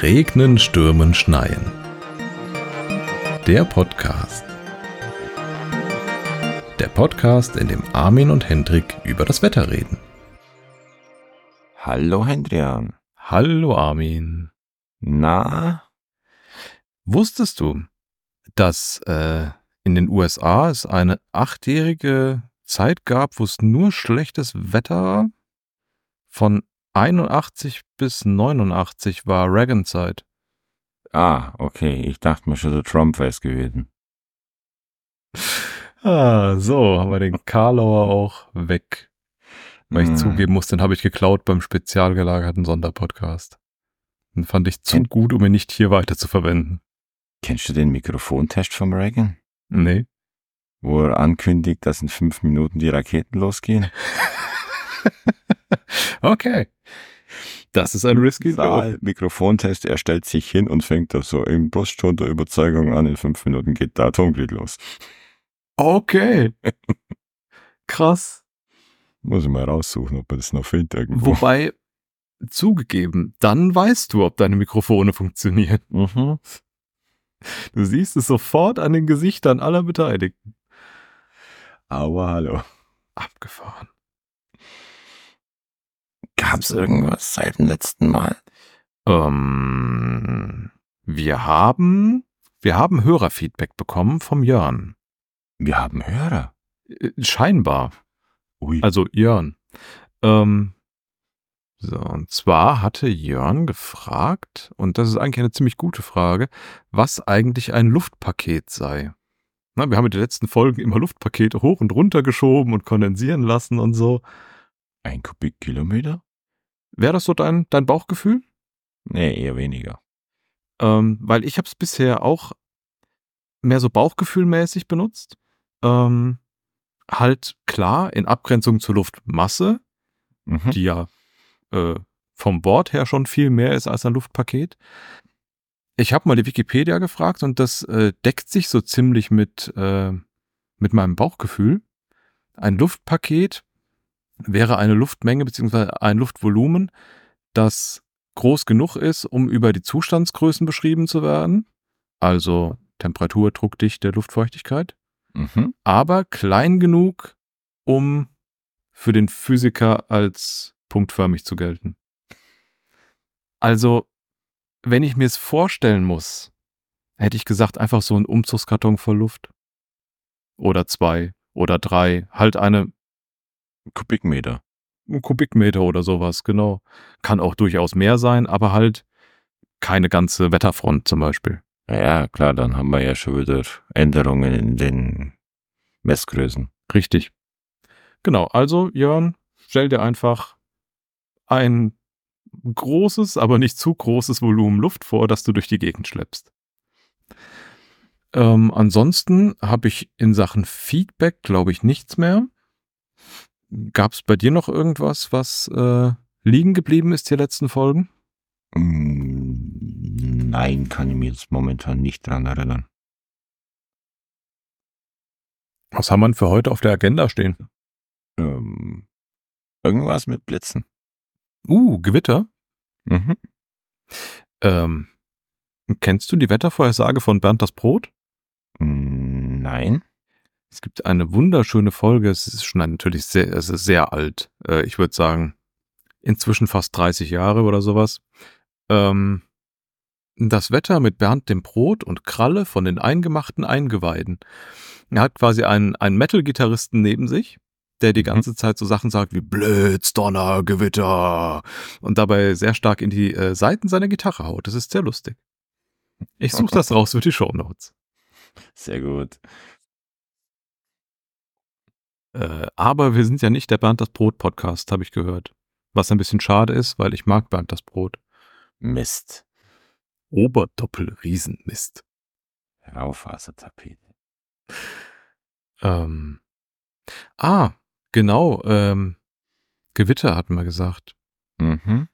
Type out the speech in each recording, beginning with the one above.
Regnen, Stürmen, Schneien. Der Podcast. Der Podcast, in dem Armin und Hendrik über das Wetter reden. Hallo Hendrian. Hallo Armin. Na? Wusstest du, dass äh, in den USA es eine achtjährige Zeit gab, wo es nur schlechtes Wetter war? Von 81 bis 89 war Reagan-Zeit. Ah, okay. Ich dachte mir schon, so Trump wäre es gewesen. Ah, so, haben wir den Karlauer auch weg. Weil ich Hm. zugeben muss, den habe ich geklaut beim spezial gelagerten Sonderpodcast. Den fand ich zu gut, um ihn nicht hier weiter zu verwenden. Kennst du den Mikrofontest von Reagan? Nee. Wo er ankündigt, dass in fünf Minuten die Raketen losgehen? Okay. Das ist ein risky. Saal, Mikrofontest, er stellt sich hin und fängt da so im Brustton der Überzeugung an, in fünf Minuten geht der Atomkrieg los. Okay. Krass. Muss ich mal raussuchen, ob man das noch findet irgendwo. Wobei, zugegeben, dann weißt du, ob deine Mikrofone funktionieren. Mhm. Du siehst es sofort an den Gesichtern aller Beteiligten. Aber hallo. Abgefahren. Gab's irgendwas seit dem letzten Mal? Ähm, wir haben, wir haben Hörerfeedback bekommen vom Jörn. Wir haben Hörer. Äh, Scheinbar. Ui. Also Jörn. Ähm, so, und zwar hatte Jörn gefragt, und das ist eigentlich eine ziemlich gute Frage, was eigentlich ein Luftpaket sei. Na, wir haben in den letzten Folgen immer Luftpakete hoch und runter geschoben und kondensieren lassen und so. Ein Kubikkilometer? Wäre das so dein, dein Bauchgefühl? Nee, eher weniger. Ähm, weil ich habe es bisher auch mehr so bauchgefühlmäßig benutzt. Ähm, halt klar in Abgrenzung zur Luftmasse, Mhm. die ja äh, vom Bord her schon viel mehr ist als ein Luftpaket. Ich habe mal die Wikipedia gefragt und das äh, deckt sich so ziemlich mit, äh, mit meinem Bauchgefühl. Ein Luftpaket wäre eine Luftmenge bzw. ein Luftvolumen, das groß genug ist, um über die Zustandsgrößen beschrieben zu werden. Also Temperatur, Druck, Dichte, Luftfeuchtigkeit Mhm. aber klein genug, um für den Physiker als punktförmig zu gelten. Also, wenn ich mir es vorstellen muss, hätte ich gesagt, einfach so ein Umzugskarton voll Luft. Oder zwei oder drei, halt eine Kubikmeter. ein Kubikmeter oder sowas, genau. Kann auch durchaus mehr sein, aber halt keine ganze Wetterfront zum Beispiel. Ja, ja, klar, dann haben wir ja schon wieder Änderungen in den Messgrößen. Richtig. Genau, also Jörn, stell dir einfach ein großes, aber nicht zu großes Volumen Luft vor, das du durch die Gegend schleppst. Ähm, ansonsten habe ich in Sachen Feedback, glaube ich, nichts mehr. Gab es bei dir noch irgendwas, was äh, liegen geblieben ist die letzten Folgen? Mm, Nein, kann ich mir jetzt momentan nicht dran erinnern. Was haben wir denn für heute auf der Agenda stehen? Ähm, irgendwas mit Blitzen. Uh, Gewitter. Mhm. Ähm, kennst du die Wettervorhersage von Bernd das Brot? Mm, Nein. Es gibt eine wunderschöne Folge. Es ist schon natürlich sehr, es ist sehr alt. Äh, ich würde sagen, inzwischen fast 30 Jahre oder sowas. Ähm, das Wetter mit Bernd dem Brot und Kralle von den eingemachten Eingeweiden. Er hat quasi einen, einen Metal-Gitarristen neben sich, der die ganze Zeit so Sachen sagt wie Blitz, Donner, Gewitter und dabei sehr stark in die äh, Seiten seiner Gitarre haut. Das ist sehr lustig. Ich suche das raus für die Shownotes. Sehr gut. Äh, aber wir sind ja nicht der Bernd das Brot Podcast, habe ich gehört. Was ein bisschen schade ist, weil ich mag Bernd das Brot. Mist. Oberdoppel Riesenmist. Raufasertapete. Ähm, ah, genau. Ähm, Gewitter hatten wir gesagt. Mhm.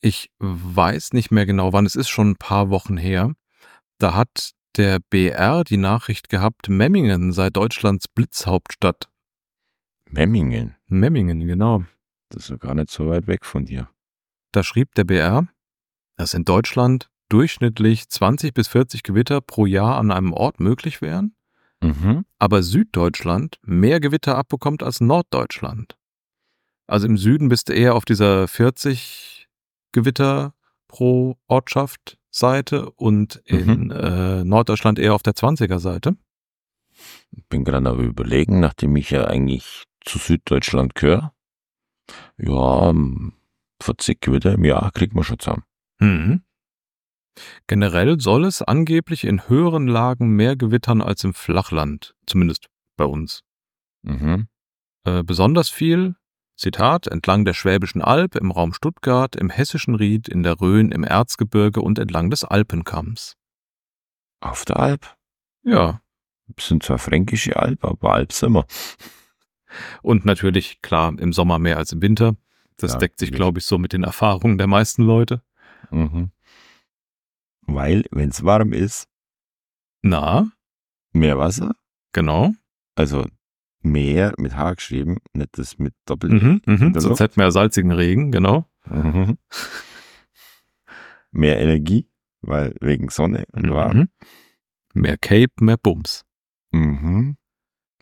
Ich weiß nicht mehr genau, wann es ist, schon ein paar Wochen her. Da hat der BR die Nachricht gehabt, Memmingen sei Deutschlands Blitzhauptstadt. Memmingen. Memmingen, genau. Das ist ja gar nicht so weit weg von dir. Da schrieb der BR, dass in Deutschland durchschnittlich 20 bis 40 Gewitter pro Jahr an einem Ort möglich wären, Mhm. aber Süddeutschland mehr Gewitter abbekommt als Norddeutschland. Also im Süden bist du eher auf dieser 40 Gewitter pro Ortschaft Seite und in äh, Norddeutschland eher auf der 20er Seite. Bin gerade aber überlegen, nachdem ich ja eigentlich zu Süddeutschland gehöre. Ja, ähm, 40 Gewitter im Jahr kriegt man schon zusammen. Mhm. Generell soll es angeblich in höheren Lagen mehr gewittern als im Flachland, zumindest bei uns. Mhm. Äh, besonders viel, Zitat, entlang der Schwäbischen Alb, im Raum Stuttgart, im Hessischen Ried, in der Rhön, im Erzgebirge und entlang des Alpenkamms. Auf der Alp. Ja, Sind zwar fränkische Alp, aber Alp sind wir. und natürlich, klar, im Sommer mehr als im Winter. Das Ja, deckt sich, glaube ich, so mit den Erfahrungen der meisten Leute. Mhm. Weil, wenn es warm ist, Na, mehr Wasser, genau. also mehr mit H geschrieben, nicht das mit Doppel. Mhm, der Sonst hätten wir salzigen Regen, genau. Mhm. Mehr Energie, weil wegen Sonne und warm. Mhm. Mehr Cape, mehr Bums. Mhm.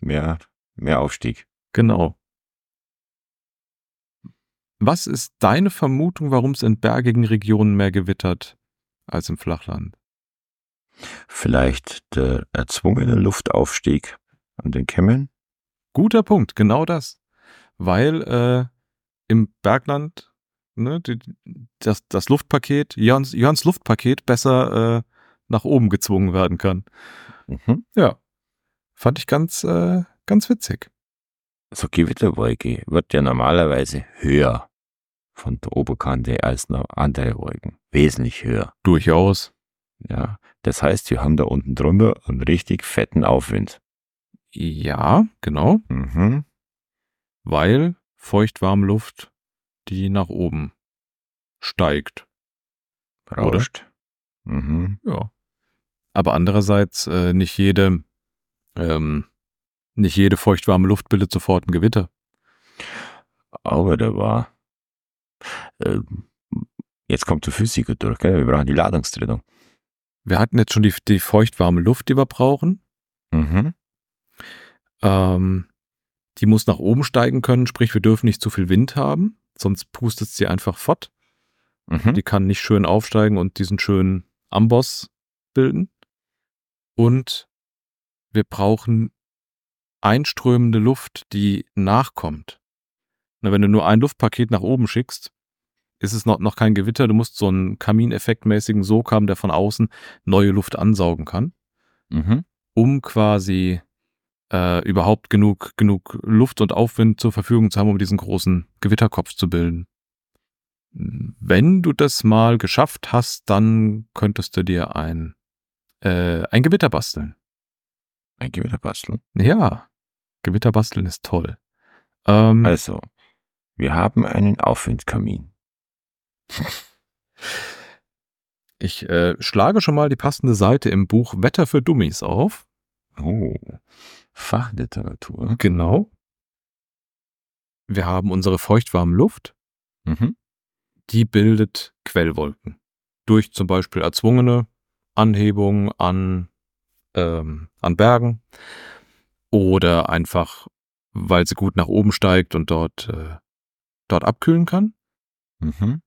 Mehr, mehr Aufstieg. Genau. Was ist deine Vermutung, warum es in bergigen Regionen mehr gewittert als im Flachland? Vielleicht der erzwungene Luftaufstieg an den Kämmen. Guter Punkt, genau das. Weil äh, im Bergland ne, die, das, das Luftpaket, Jörns, Jörns Luftpaket besser äh, nach oben gezwungen werden kann. Mhm. Ja, fand ich ganz, äh, ganz witzig. So Gewitterwolke wird ja normalerweise höher von der Oberkante als noch andere Wolken. Wesentlich höher. Durchaus. Ja. Das heißt, wir haben da unten drunter einen richtig fetten Aufwind. Ja, genau. Mhm. Weil feuchtwarme Luft, die nach oben steigt. Rauscht. Mhm. Ja. Aber andererseits äh, nicht jede, ähm, nicht jede feuchtwarme Luft bildet sofort ein Gewitter. Aber da war. Ähm, jetzt kommt der Physiker durch, gell? Wir brauchen die Ladungstrennung. Wir hatten jetzt schon die, die feuchtwarme Luft, die wir brauchen. Mhm. Ähm, die muss nach oben steigen können, sprich, wir dürfen nicht zu viel Wind haben, sonst pustet sie einfach fort. Mhm. Die kann nicht schön aufsteigen und diesen schönen Amboss bilden. Und wir brauchen einströmende Luft, die nachkommt. Na, wenn du nur ein Luftpaket nach oben schickst, ist es noch, noch kein Gewitter. Du musst so einen Kamineffektmäßigen Sog haben, der von außen neue Luft ansaugen kann, Mhm. um quasi äh, überhaupt genug, genug Luft und Aufwind zur Verfügung zu haben, um diesen großen Gewitterkopf zu bilden. Wenn du das mal geschafft hast, dann könntest du dir ein, äh, ein Gewitter basteln. Ein Gewitterbasteln. Ja, Gewitter basteln ist toll. Ähm, Also, wir haben einen Aufwindkamin. ich äh, schlage schon mal die passende Seite im Buch Wetter für Dummies auf. Oh. Fachliteratur. Genau. Wir haben unsere feuchtwarme Luft, Mhm. die bildet Quellwolken. Durch zum Beispiel erzwungene Anhebung an, ähm, an Bergen oder einfach, weil sie gut nach oben steigt und dort, äh, dort abkühlen kann. Mhm.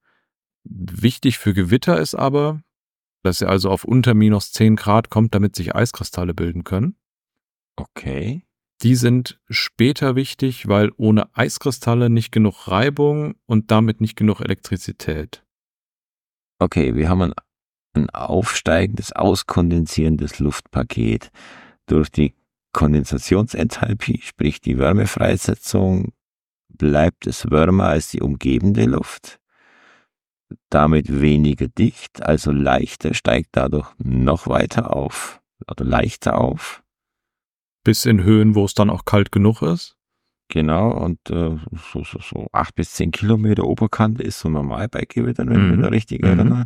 Wichtig für Gewitter ist aber, dass sie also auf unter minus 10 Grad kommt, damit sich Eiskristalle bilden können. Okay. Die sind später wichtig, weil ohne Eiskristalle nicht genug Reibung und damit nicht genug Elektrizität. Okay, wir haben ein, ein aufsteigendes, auskondensierendes Luftpaket. Durch die Kondensationsenthalpie, sprich die Wärmefreisetzung, bleibt es wärmer als die umgebende Luft. Damit weniger dicht, also leichter, steigt dadurch noch weiter auf oder leichter auf. Bis in Höhen, wo es dann auch kalt genug ist. Genau, und äh, so, so, so acht bis zehn Kilometer Oberkante ist so normal bei Gewittern, wenn ich Mhm. mich da richtig Mhm. erinnere.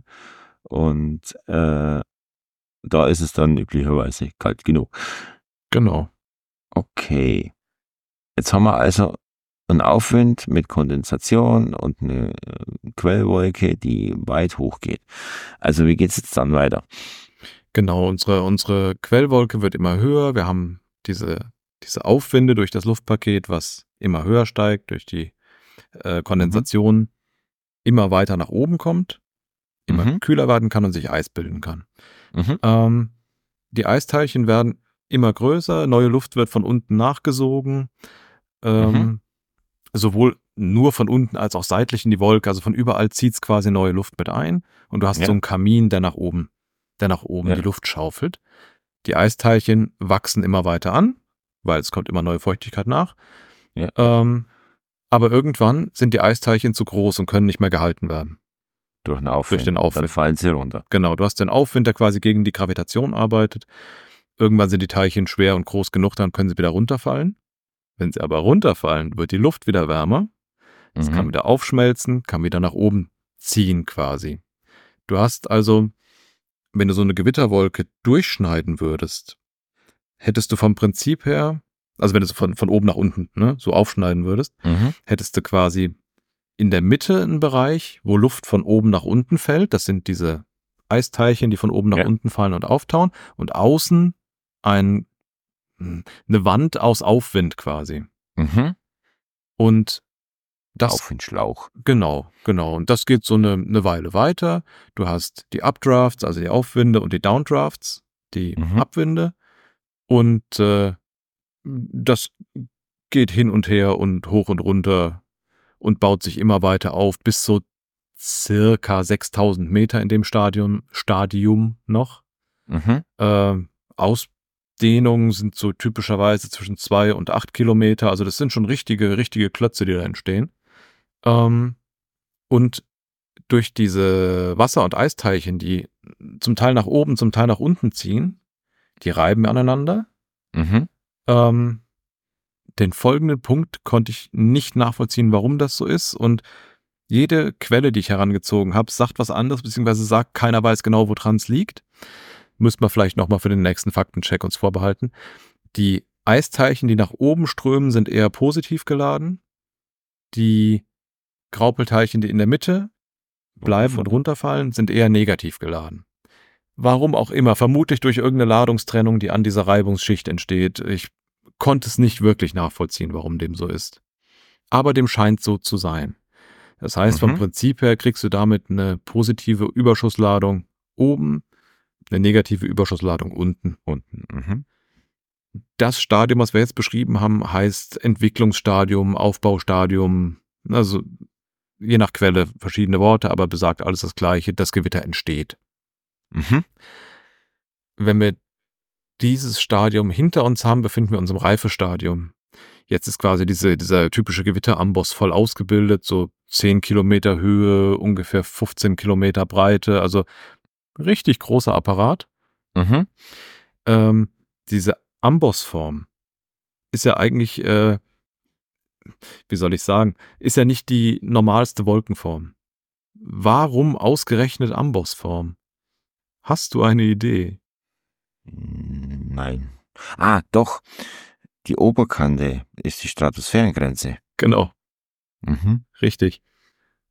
Und äh, da ist es dann üblicherweise kalt genug. Genau. Okay. Jetzt haben wir also einen Aufwind mit Kondensation und eine äh, Quellwolke, die weit hoch geht. Also wie geht es jetzt dann weiter? Genau, unsere, unsere Quellwolke wird immer höher. Wir haben diese, diese Aufwinde durch das Luftpaket, was immer höher steigt, durch die äh, Kondensation mhm. immer weiter nach oben kommt, immer mhm. kühler werden kann und sich Eis bilden kann. Mhm. Ähm, die Eisteilchen werden immer größer, neue Luft wird von unten nachgesogen. Ähm, mhm. Sowohl nur von unten als auch seitlich in die Wolke, also von überall zieht es quasi neue Luft mit ein und du hast ja. so einen Kamin, der nach oben, der nach oben ja. die Luft schaufelt. Die Eisteilchen wachsen immer weiter an, weil es kommt immer neue Feuchtigkeit nach. Ja. Ähm, aber irgendwann sind die Eisteilchen zu groß und können nicht mehr gehalten werden. Durch den Aufwind. Durch den Aufwind. Dann fallen sie runter. Genau, du hast den Aufwind, der quasi gegen die Gravitation arbeitet. Irgendwann sind die Teilchen schwer und groß genug, dann können sie wieder runterfallen. Wenn sie aber runterfallen, wird die Luft wieder wärmer. Es mhm. kann wieder aufschmelzen, kann wieder nach oben ziehen quasi. Du hast also, wenn du so eine Gewitterwolke durchschneiden würdest, hättest du vom Prinzip her, also wenn du so von, von oben nach unten ne, so aufschneiden würdest, mhm. hättest du quasi in der Mitte einen Bereich, wo Luft von oben nach unten fällt. Das sind diese Eisteilchen, die von oben nach ja. unten fallen und auftauen. Und außen ein eine Wand aus Aufwind quasi. Mhm. Und das. Aufwindschlauch. Genau, genau. Und das geht so eine, eine Weile weiter. Du hast die Updrafts, also die Aufwinde und die Downdrafts, die mhm. Abwinde. Und äh, das geht hin und her und hoch und runter und baut sich immer weiter auf bis so circa 6000 Meter in dem Stadium, Stadium noch. Mhm. Äh, aus, Dehnungen sind so typischerweise zwischen zwei und acht Kilometer. Also das sind schon richtige, richtige Klötze, die da entstehen. Ähm, und durch diese Wasser- und Eisteilchen, die zum Teil nach oben, zum Teil nach unten ziehen, die reiben aneinander. Mhm. Ähm, den folgenden Punkt konnte ich nicht nachvollziehen, warum das so ist. Und jede Quelle, die ich herangezogen habe, sagt was anderes, beziehungsweise sagt, keiner weiß genau, woran es liegt müssen wir vielleicht nochmal für den nächsten Faktencheck uns vorbehalten. Die Eisteilchen, die nach oben strömen, sind eher positiv geladen. Die Graupelteilchen, die in der Mitte bleiben und runterfallen, sind eher negativ geladen. Warum auch immer, vermutlich durch irgendeine Ladungstrennung, die an dieser Reibungsschicht entsteht. Ich konnte es nicht wirklich nachvollziehen, warum dem so ist. Aber dem scheint so zu sein. Das heißt, mhm. vom Prinzip her kriegst du damit eine positive Überschussladung oben eine negative Überschussladung unten. Unten. Mhm. Das Stadium, was wir jetzt beschrieben haben, heißt Entwicklungsstadium, Aufbaustadium, also je nach Quelle verschiedene Worte, aber besagt alles das Gleiche, das Gewitter entsteht. Mhm. Wenn wir dieses Stadium hinter uns haben, befinden wir uns im Reifestadium. Jetzt ist quasi diese, dieser typische Gewitteramboss voll ausgebildet, so 10 Kilometer Höhe, ungefähr 15 Kilometer Breite, also Richtig großer Apparat. Mhm. Ähm, diese Ambossform ist ja eigentlich, äh, wie soll ich sagen, ist ja nicht die normalste Wolkenform. Warum ausgerechnet Ambossform? Hast du eine Idee? Nein. Ah, doch. Die Oberkante ist die Stratosphärengrenze. Genau. Mhm. Richtig.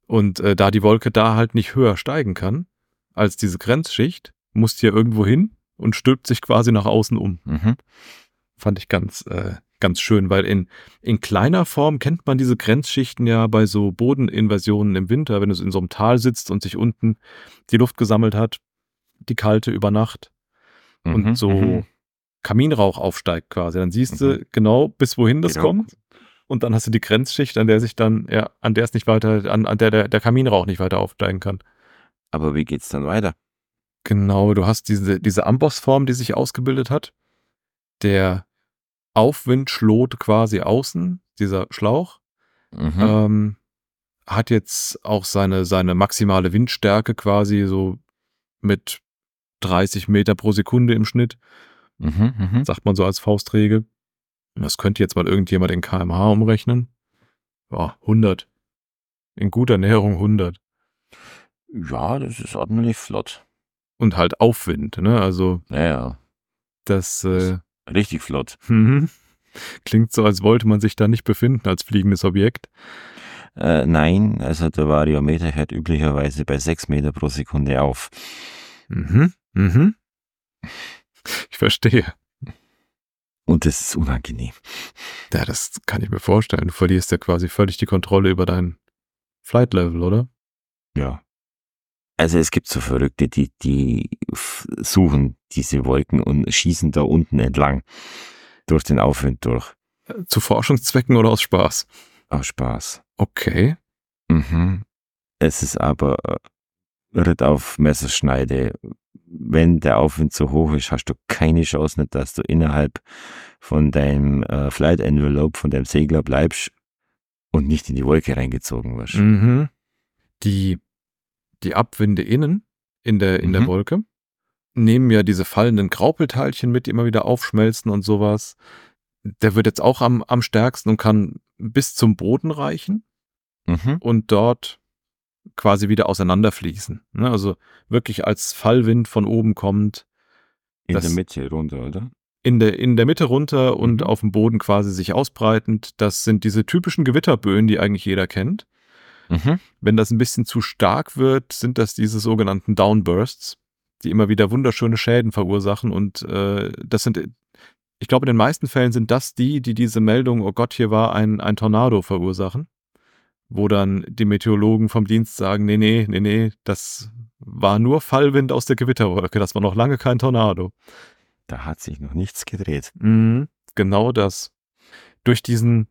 Und äh, da die Wolke da halt nicht höher steigen kann, als diese Grenzschicht, muss hier irgendwo hin und stülpt sich quasi nach außen um. Mhm. Fand ich ganz, äh, ganz schön, weil in, in kleiner Form kennt man diese Grenzschichten ja bei so Bodeninversionen im Winter, wenn du in so einem Tal sitzt und sich unten die Luft gesammelt hat, die kalte über Nacht mhm, und so mhm. Kaminrauch aufsteigt quasi. Dann siehst du mhm. genau, bis wohin das genau. kommt. Und dann hast du die Grenzschicht, an der sich dann, ja, an der es nicht weiter, an, an der, der der Kaminrauch nicht weiter aufsteigen kann. Aber wie geht's dann weiter? Genau, du hast diese, diese Ambossform, die sich ausgebildet hat. Der Aufwind schlot quasi außen, dieser Schlauch. Mhm. Ähm, hat jetzt auch seine, seine maximale Windstärke quasi so mit 30 Meter pro Sekunde im Schnitt. Mhm, mh. Sagt man so als Faustregel. Das könnte jetzt mal irgendjemand in kmh umrechnen. Ja, 100. In guter Näherung 100. Ja, das ist ordentlich flott. und halt Aufwind, ne? Also Naja, das äh, richtig flott. mhm. klingt so, als wollte man sich da nicht befinden als fliegendes Objekt. Äh, nein, also der Variometer hört üblicherweise bei 6 Meter pro Sekunde auf. Mhm. Mhm. Ich verstehe. Und das ist unangenehm. Ja, das kann ich mir vorstellen. Du verlierst ja quasi völlig die Kontrolle über dein Flight Level, oder? Ja. Also es gibt so Verrückte, die, die suchen diese Wolken und schießen da unten entlang. Durch den Aufwind durch. Zu Forschungszwecken oder aus Spaß? Aus Spaß. Okay. Mhm. Es ist aber äh, Ritt auf Messerschneide. Wenn der Aufwind so hoch ist, hast du keine Chance nicht, dass du innerhalb von deinem äh, Flight Envelope, von deinem Segler bleibst und nicht in die Wolke reingezogen wirst. Mhm. Die, die Abwinde innen in der, in der Mhm. Wolke nehmen ja diese fallenden Graupelteilchen mit, die immer wieder aufschmelzen und sowas. Der wird jetzt auch am, am stärksten und kann bis zum Boden reichen Mhm. und dort quasi wieder auseinanderfließen. Ne? Also wirklich als Fallwind von oben kommt, In der Mitte runter, oder? in der, in der Mitte runter und Mhm. auf dem Boden quasi sich ausbreitend. Das sind diese typischen Gewitterböen, die eigentlich jeder kennt. Mhm. Wenn das ein bisschen zu stark wird, sind das diese sogenannten Downbursts, die immer wieder wunderschöne Schäden verursachen. Und äh, das sind, ich glaube, in den meisten Fällen sind das die, die diese Meldung, oh Gott, hier war ein, ein Tornado verursachen. Wo dann die Meteorologen vom Dienst sagen, nee, nee, nee, nee, das war nur Fallwind aus der Gewitterwolke, das war noch lange kein Tornado. Da hat sich noch nichts gedreht. Mhm, genau das. Durch diesen,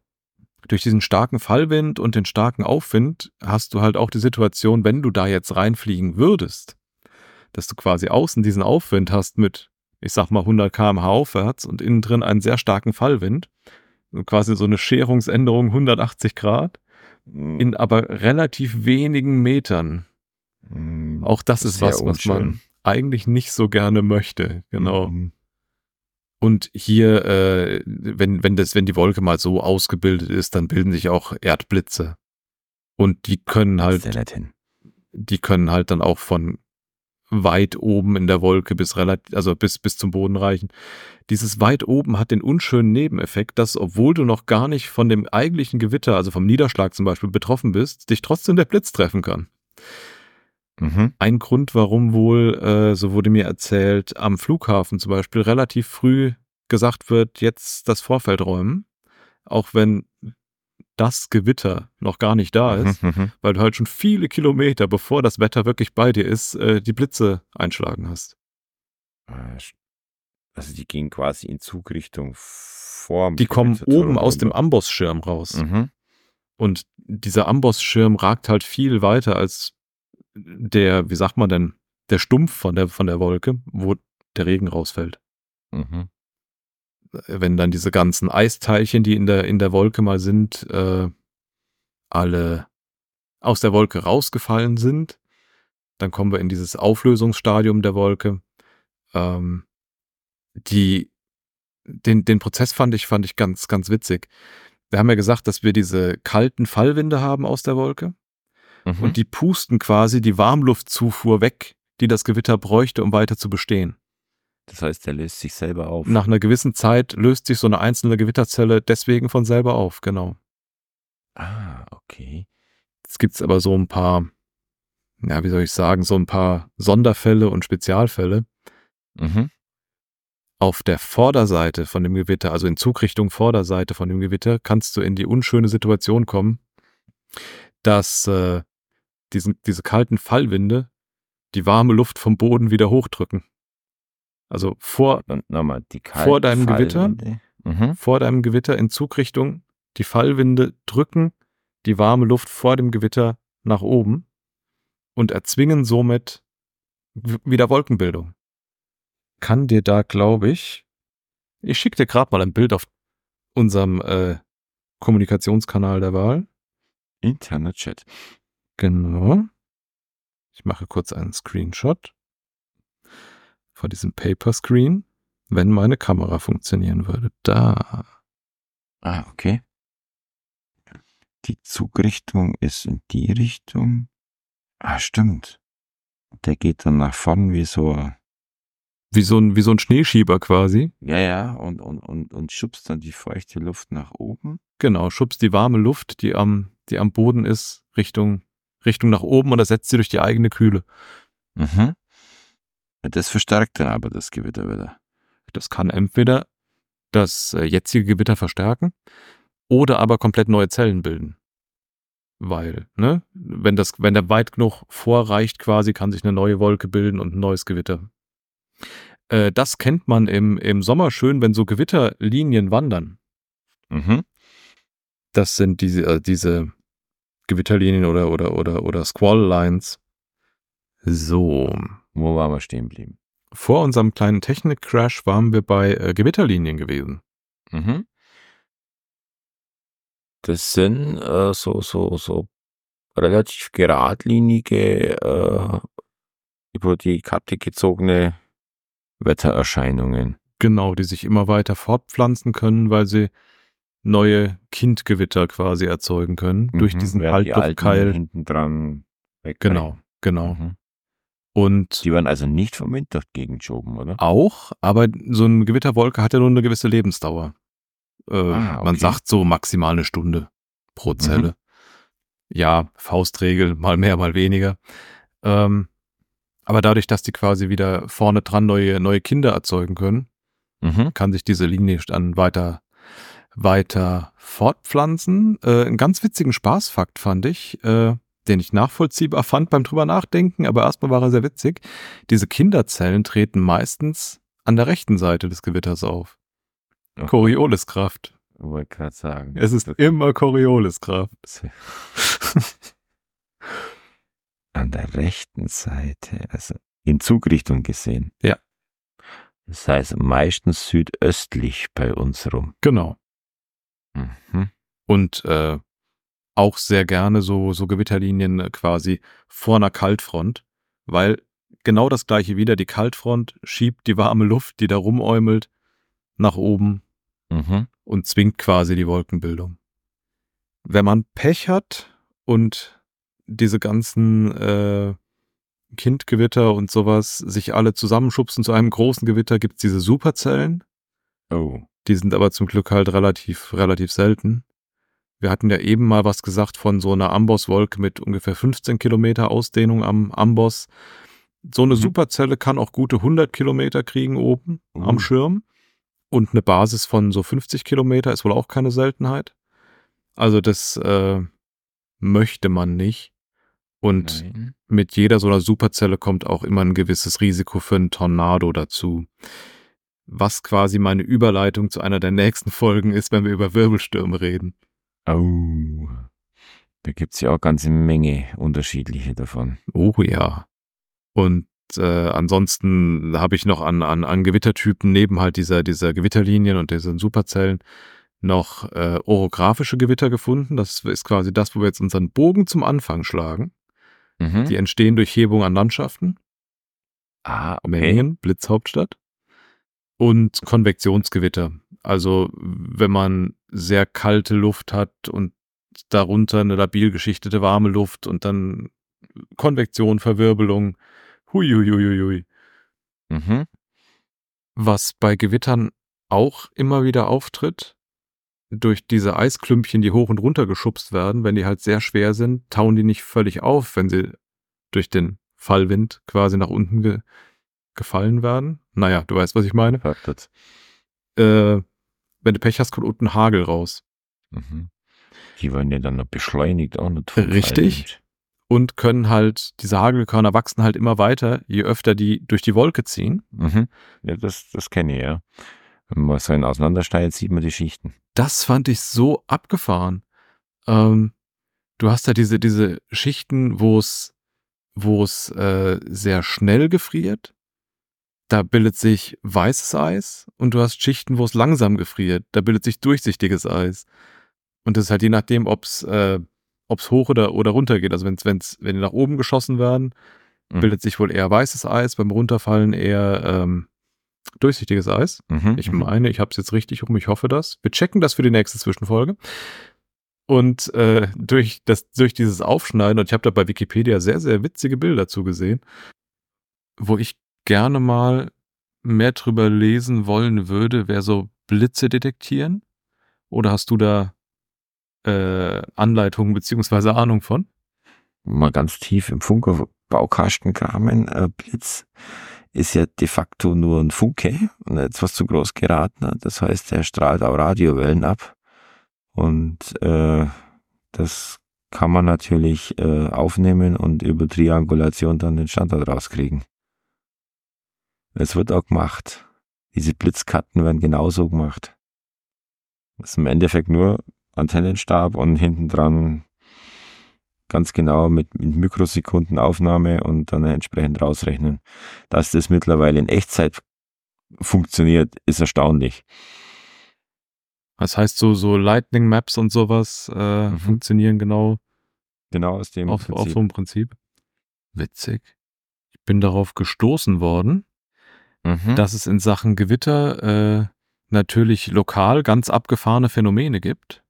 durch diesen starken Fallwind und den starken Aufwind hast du halt auch die Situation, wenn du da jetzt reinfliegen würdest, dass du quasi außen diesen Aufwind hast mit, ich sag mal, 100 km/h aufwärts und innen drin einen sehr starken Fallwind. Quasi so eine Scherungsänderung 180 Grad in aber relativ wenigen Metern. Mhm. Auch das ist Sehr was, was man unschön. eigentlich nicht so gerne möchte. Genau. Mhm. Und hier, äh, wenn, wenn, das, wenn die Wolke mal so ausgebildet ist, dann bilden sich auch Erdblitze. Und die können halt, die können halt dann auch von weit oben in der Wolke bis relativ, also bis, bis zum Boden reichen. Dieses weit oben hat den unschönen Nebeneffekt, dass, obwohl du noch gar nicht von dem eigentlichen Gewitter, also vom Niederschlag zum Beispiel, betroffen bist, dich trotzdem der Blitz treffen kann. Mhm. Ein Grund, warum wohl, äh, so wurde mir erzählt, am Flughafen zum Beispiel relativ früh gesagt wird, jetzt das Vorfeld räumen, auch wenn das Gewitter noch gar nicht da ist, Mhm. Mhm. weil du halt schon viele Kilometer, bevor das Wetter wirklich bei dir ist, äh, die Blitze einschlagen hast. Äh, Also die gehen quasi in Zugrichtung vor. Die kommen oben aus dem Ambossschirm raus. Mhm. Und dieser Ambossschirm ragt halt viel weiter als der, wie sagt man denn, der Stumpf von der, von der Wolke, wo der Regen rausfällt. Mhm. wenn dann diese ganzen Eisteilchen, die in der, in der Wolke mal sind, äh, alle aus der Wolke rausgefallen sind, dann kommen wir in dieses Auflösungsstadium der Wolke. Ähm, die, den, den Prozess fand ich, fand ich ganz, ganz witzig. Wir haben ja gesagt, dass wir diese kalten Fallwinde haben aus der Wolke Mhm. und die pusten quasi die Warmluftzufuhr weg, die das Gewitter bräuchte, um weiter zu bestehen. das heißt, der löst sich selber auf. Nach einer gewissen Zeit löst sich so eine einzelne Gewitterzelle deswegen von selber auf, genau. Ah, okay. Jetzt gibt's aber so ein paar, ja, wie soll ich sagen, so ein paar Sonderfälle und Spezialfälle. Mhm. Auf der Vorderseite von dem Gewitter, also in Zugrichtung Vorderseite von dem Gewitter, kannst du in die unschöne Situation kommen, dass äh, diesen, diese kalten Fallwinde die warme Luft vom Boden wieder hochdrücken. Also vor, Vor deinem Gewitter? Mhm. vor deinem Gewitter in Zugrichtung, die Fallwinde drücken die warme Luft vor dem Gewitter nach oben und erzwingen somit wieder Wolkenbildung. Kann dir da, glaube ich, ich schicke dir gerade mal ein Bild auf unserem äh, Kommunikationskanal der Wahl. Interner Chat. Genau. Ich mache kurz einen Screenshot von diesem Paper Screen, wenn meine Kamera funktionieren würde. Da. Ah, okay. Die Zugrichtung ist in die Richtung. Ah, stimmt. der geht dann nach vorn wie so, Wie so ein, wie so ein Schneeschieber quasi. ja, ja, und, und, und, und schubst dann die feuchte Luft nach oben. Genau, schubst die warme Luft, die am, die am Boden ist, Richtung, Richtung nach oben und ersetzt sie durch die eigene Kühle. Mhm. Das verstärkt dann aber das Gewitter wieder. Das kann entweder das äh, jetzige Gewitter verstärken oder aber komplett neue Zellen bilden. Weil, ne, wenn das, wenn der weit genug vorreicht quasi, kann sich eine neue Wolke bilden und ein neues Gewitter. Äh, das kennt man im, im Sommer schön, wenn so Gewitterlinien wandern. Mhm. Das sind diese, äh, diese Gewitterlinien oder, oder, oder, oder Squall Lines. So. Wo waren wir stehen geblieben? Vor unserem kleinen Technik-Crash waren wir bei äh, Gewitterlinien gewesen. Mhm. Das sind äh, so, so, so relativ geradlinige, äh, über die Karte gezogene Wettererscheinungen. Genau, die sich immer weiter fortpflanzen können, weil sie neue Kindgewitter quasi erzeugen können durch Mhm, diesen während die Haltluftkeil. hinten dran weg. Genau, genau. Mhm. Und Die werden also nicht vom Wind durch geschoben, oder? auch, aber so eine Gewitterwolke hat ja nur eine gewisse Lebensdauer. Äh, Ah, Man okay. sagt so maximal eine Stunde pro Zelle. Ja, Faustregel, mal mehr, mal weniger. Ähm, aber dadurch, dass die quasi wieder vorne dran neue, neue Kinder erzeugen können, Mhm. kann sich diese Linie dann weiter, weiter fortpflanzen. Äh, einen ganz witzigen Spaßfakt fand ich, äh, den ich nachvollziehbar fand beim drüber nachdenken, aber erstmal war er sehr witzig. Diese Kinderzellen treten meistens an der rechten Seite des Gewitters auf. Okay. Corioliskraft. Wollte gerade sagen. Es ist immer Corioliskraft. An der rechten Seite, also in Zugrichtung gesehen. Ja. Das heißt meistens südöstlich bei uns rum. Genau. Mhm. Und äh, auch sehr gerne so, so Gewitterlinien äh, quasi vor einer Kaltfront, weil genau das gleiche wieder, die Kaltfront schiebt die warme Luft, die da rumäumelt, nach oben Mhm. und zwingt quasi die Wolkenbildung. Wenn man Pech hat und diese ganzen äh, Kindgewitter und sowas sich alle zusammenschubsen zu einem großen Gewitter, gibt's diese Superzellen. Oh. Die sind aber zum Glück halt relativ, relativ selten. Wir hatten ja eben mal was gesagt von so einer Ambosswolke mit ungefähr 15 Kilometer Ausdehnung am Amboss. So eine Mhm. Superzelle kann auch gute 100 Kilometer kriegen oben Uh. am Schirm. Und eine Basis von so 50 Kilometer ist wohl auch keine Seltenheit. Also das äh, möchte man nicht. Und Nein. mit jeder so einer Superzelle kommt auch immer ein gewisses Risiko für einen Tornado dazu. Was quasi meine Überleitung zu einer der nächsten Folgen ist, wenn wir über Wirbelstürme reden. Oh. Da gibt's ja auch ganze Menge unterschiedliche davon. Oh ja. Und äh, ansonsten habe ich noch an, an, an Gewittertypen neben halt dieser, dieser Gewitterlinien und diesen Superzellen noch äh, orographische Gewitter gefunden. Das ist quasi das, wo wir jetzt unseren Bogen zum Anfang schlagen. Mhm. Die entstehen durch Hebung an Landschaften. ah, okay. Memmingen, Blitzhauptstadt. Und Konvektionsgewitter. Also wenn man sehr kalte Luft hat und darunter eine labil geschichtete warme Luft und dann Konvektion, Verwirbelung. Huiuiuiui. Mhm. Was bei Gewittern auch immer wieder auftritt, durch diese Eisklümpchen, die hoch und runter geschubst werden, wenn die halt sehr schwer sind, tauen die nicht völlig auf, wenn sie durch den Fallwind quasi nach unten gefallen werden. Naja, du weißt, was ich meine. Faktet. Äh, wenn du Pech hast, kommt unten Hagel raus. Mhm. Die werden ja dann noch beschleunigt auch nicht Richtig. Und können halt, diese Hagelkörner wachsen halt immer weiter, je öfter die durch die Wolke ziehen. Mhm. Ja, das, das kenne ich, ja. Wenn man so einen auseinanderschneidet, sieht man die Schichten. Das fand ich so abgefahren. Ähm, du hast da diese, diese Schichten, wo es, wo es äh, sehr schnell gefriert. Da bildet sich weißes Eis und du hast Schichten, wo es langsam gefriert. Da bildet sich durchsichtiges Eis. Und das ist halt je nachdem, ob es äh, ob's hoch oder, oder runter geht. Also wenn's, wenn's, wenn die nach oben geschossen werden, Mhm. bildet sich wohl eher weißes Eis, beim Runterfallen eher ähm, durchsichtiges Eis. Mhm. Ich mhm. meine, ich habe es jetzt richtig rum, ich hoffe das. Wir checken das für die nächste Zwischenfolge. Und äh, durch, das, durch dieses Aufschneiden, und ich habe da bei Wikipedia sehr, sehr witzige Bilder zu gesehen, wo ich gerne mal mehr drüber lesen wollen würde, wäre so Blitze detektieren. Oder hast du da äh, Anleitungen beziehungsweise Ahnung von? Mal ganz tief im Funker-Baukasten kramen. Äh, Blitz ist ja de facto nur ein Funke und etwas zu groß geraten. Das heißt, er strahlt auch Radiowellen ab. Und äh, das kann man natürlich äh, aufnehmen und über Triangulation dann den Standort rauskriegen. Es wird auch gemacht. Diese Blitzkarten werden genauso gemacht. Das ist im Endeffekt nur Antennenstab und hinten dran ganz genau mit, mit Mikrosekundenaufnahme und dann entsprechend rausrechnen. Dass das mittlerweile in Echtzeit funktioniert, ist erstaunlich. Das heißt, so, so Lightning Maps und sowas äh, mhm. funktionieren genau, genau aus dem auf, Prinzip. auf so einem Prinzip. Witzig. Ich bin darauf gestoßen worden, mhm. dass es in Sachen Gewitter äh, natürlich lokal ganz abgefahrene Phänomene gibt.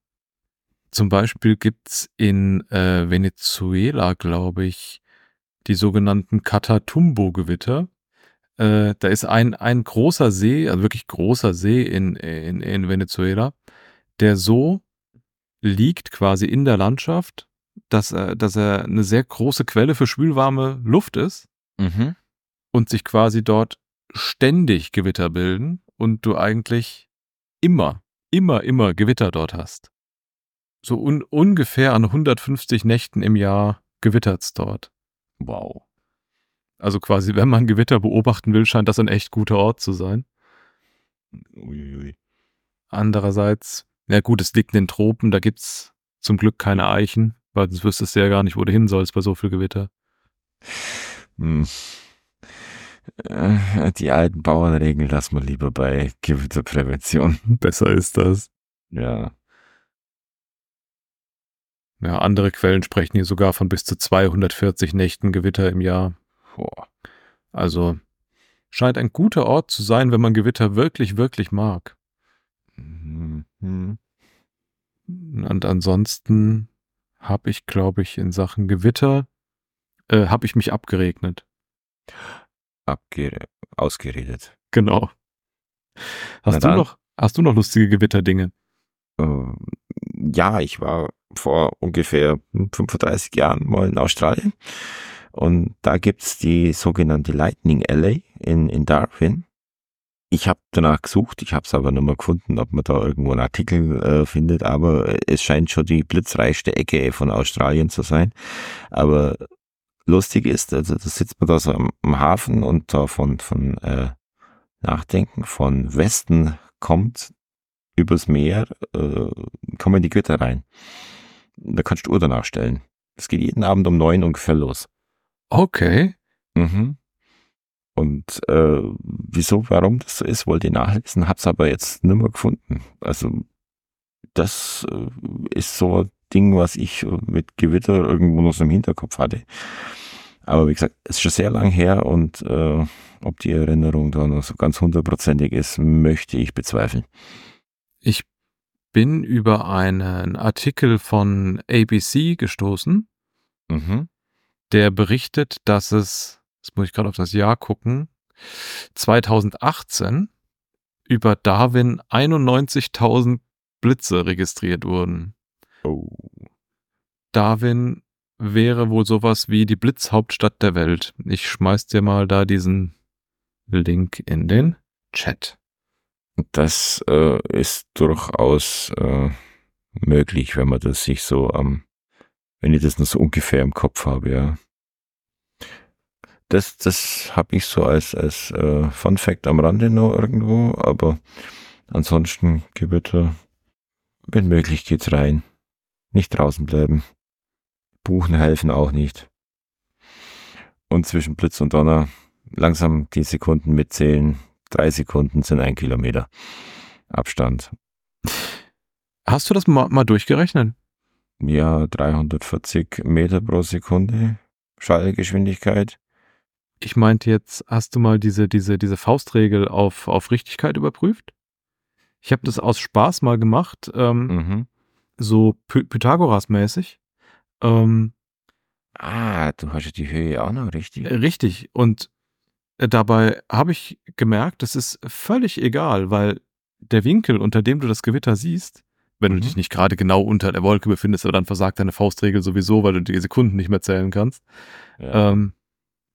Zum Beispiel gibt's in äh, Venezuela, glaube ich, die sogenannten Catatumbo-Gewitter. Äh, da ist ein, ein großer See, also wirklich großer See in, in, in Venezuela, der so liegt quasi in der Landschaft, dass er, dass er eine sehr große Quelle für schwülwarme Luft ist mhm. und sich quasi dort ständig Gewitter bilden und du eigentlich immer, immer, immer Gewitter dort hast. So un ungefähr an 150 Nächten im Jahr gewittert's dort. Wow. Also quasi, wenn man Gewitter beobachten will, scheint das ein echt guter Ort zu sein. Uiuiui. Andererseits, ja gut, es liegt in den Tropen, da gibt's zum Glück keine Eichen, weil sonst wüsstest du ja gar nicht, wo du hin sollst bei so viel Gewitter. Hm. Äh, die alten Bauernregeln lassen wir lieber bei Gewitterprävention. Besser ist das. Ja. Ja, andere Quellen sprechen hier sogar von bis zu 240 Nächten Gewitter im Jahr. Boah. Also scheint ein guter Ort zu sein, wenn man Gewitter wirklich, wirklich mag. Mhm. Und ansonsten habe ich, glaube ich, in Sachen Gewitter äh, habe ich mich abgeregnet. Ausgeredet. Genau. Hast du noch, hast du noch lustige Gewitterdinge? Ähm, ja, ich war vor ungefähr 35 Jahren mal in Australien und da gibt's die sogenannte Lightning Alley in, in Darwin. Ich habe danach gesucht, ich habe es aber nicht mehr gefunden, ob man da irgendwo einen Artikel äh, findet, aber es scheint schon die blitzreichste Ecke von Australien zu sein. Aber lustig ist, also da sitzt man da so am, am Hafen und da von, von äh, Nachdenken von Westen kommt übers Meer, äh, kommen die Götter rein. Da kannst du Uhr danach stellen. Es geht jeden Abend um neun ungefähr los. Okay. Mhm. Und äh, wieso, warum das so ist, wollte ich nachlesen, hab's aber jetzt nimmer gefunden. Also das äh, ist so ein Ding, was ich mit Gewitter irgendwo noch so im Hinterkopf hatte. Aber wie gesagt, es ist schon sehr lang her und äh, ob die Erinnerung da noch so ganz hundertprozentig ist, möchte ich bezweifeln. Ich bin über einen Artikel von ABC gestoßen, mhm. der berichtet, dass es, jetzt muss ich gerade auf das Jahr gucken, 2018 über Darwin 91.000 Blitze registriert wurden. Oh. Darwin wäre wohl sowas wie die Blitzhauptstadt der Welt. Ich schmeiß dir mal da diesen Link in den Chat. Das äh, ist durchaus äh, möglich, wenn man das sich so am, ähm, wenn ich das nur so ungefähr im Kopf habe, ja. Das, das habe ich so als, als äh, Fun Fact am Rande noch irgendwo, aber ansonsten Gewitter, wenn möglich geht's rein. Nicht draußen bleiben. Buchen helfen auch nicht. Und zwischen Blitz und Donner langsam die Sekunden mitzählen, drei Sekunden sind ein Kilometer Abstand. Hast du das mal, mal durchgerechnet? Ja, 340 Meter pro Sekunde Schallgeschwindigkeit. Ich meinte jetzt, hast du mal diese, diese, diese Faustregel auf, auf Richtigkeit überprüft? Ich habe das aus Spaß mal gemacht, ähm, mhm. so Py Pythagoras-mäßig. Ähm, ah, du hast ja die Höhe auch noch richtig. Richtig. Und äh, dabei habe ich gemerkt, das ist völlig egal, weil der Winkel, unter dem du das Gewitter siehst, wenn Mhm. du dich nicht gerade genau unter der Wolke befindest, aber dann versagt deine Faustregel sowieso, weil du die Sekunden nicht mehr zählen kannst. Ja. Ähm,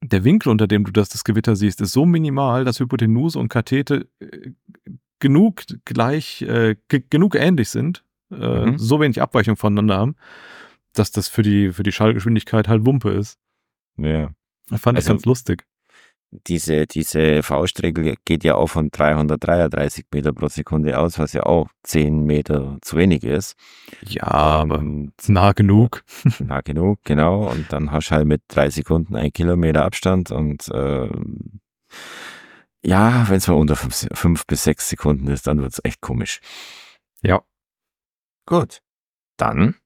der Winkel, unter dem du das, das Gewitter siehst, ist so minimal, dass Hypotenuse und Kathete äh, genug gleich, äh, ge- genug ähnlich sind, äh, Mhm. so wenig Abweichung voneinander haben, dass das für die, für die Schallgeschwindigkeit halt Wumpe ist. ja. Fand ich Also- ganz lustig. Diese, diese Faustregel geht ja auch von 333 Meter pro Sekunde aus, was ja auch 10 Meter zu wenig ist. Ja, aber ist nah genug. nah genug, genau. Und dann hast du halt mit drei Sekunden ein Kilometer Abstand und ähm, ja, wenn es mal unter fünf, fünf bis sechs Sekunden ist, dann wird's echt komisch. Ja. Gut. Dann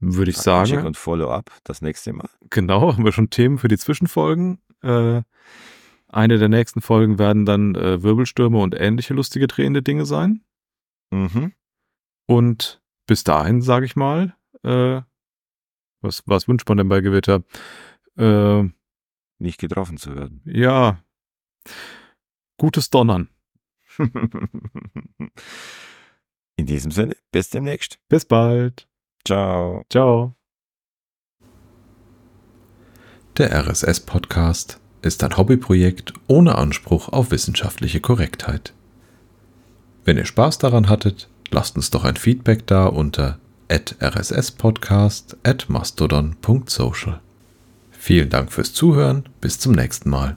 Würde ich Check sagen. und Follow-up das nächste Mal. Genau, haben wir schon Themen für die Zwischenfolgen. Äh, eine der nächsten Folgen werden dann äh, Wirbelstürme und ähnliche lustige drehende Dinge sein. Mhm. Und bis dahin, sage ich mal, äh, was, was wünscht man denn bei Gewitter? Äh, Nicht getroffen zu werden. ja, gutes Donnern. In diesem Sinne, bis demnächst. Bis bald. Ciao. Ciao. Der RSS-Podcast ist ein Hobbyprojekt ohne Anspruch auf wissenschaftliche Korrektheit. Wenn ihr Spaß daran hattet, lasst uns doch ein Feedback da unter rsspodcast at mastodon.social. Vielen Dank fürs Zuhören, bis zum nächsten Mal.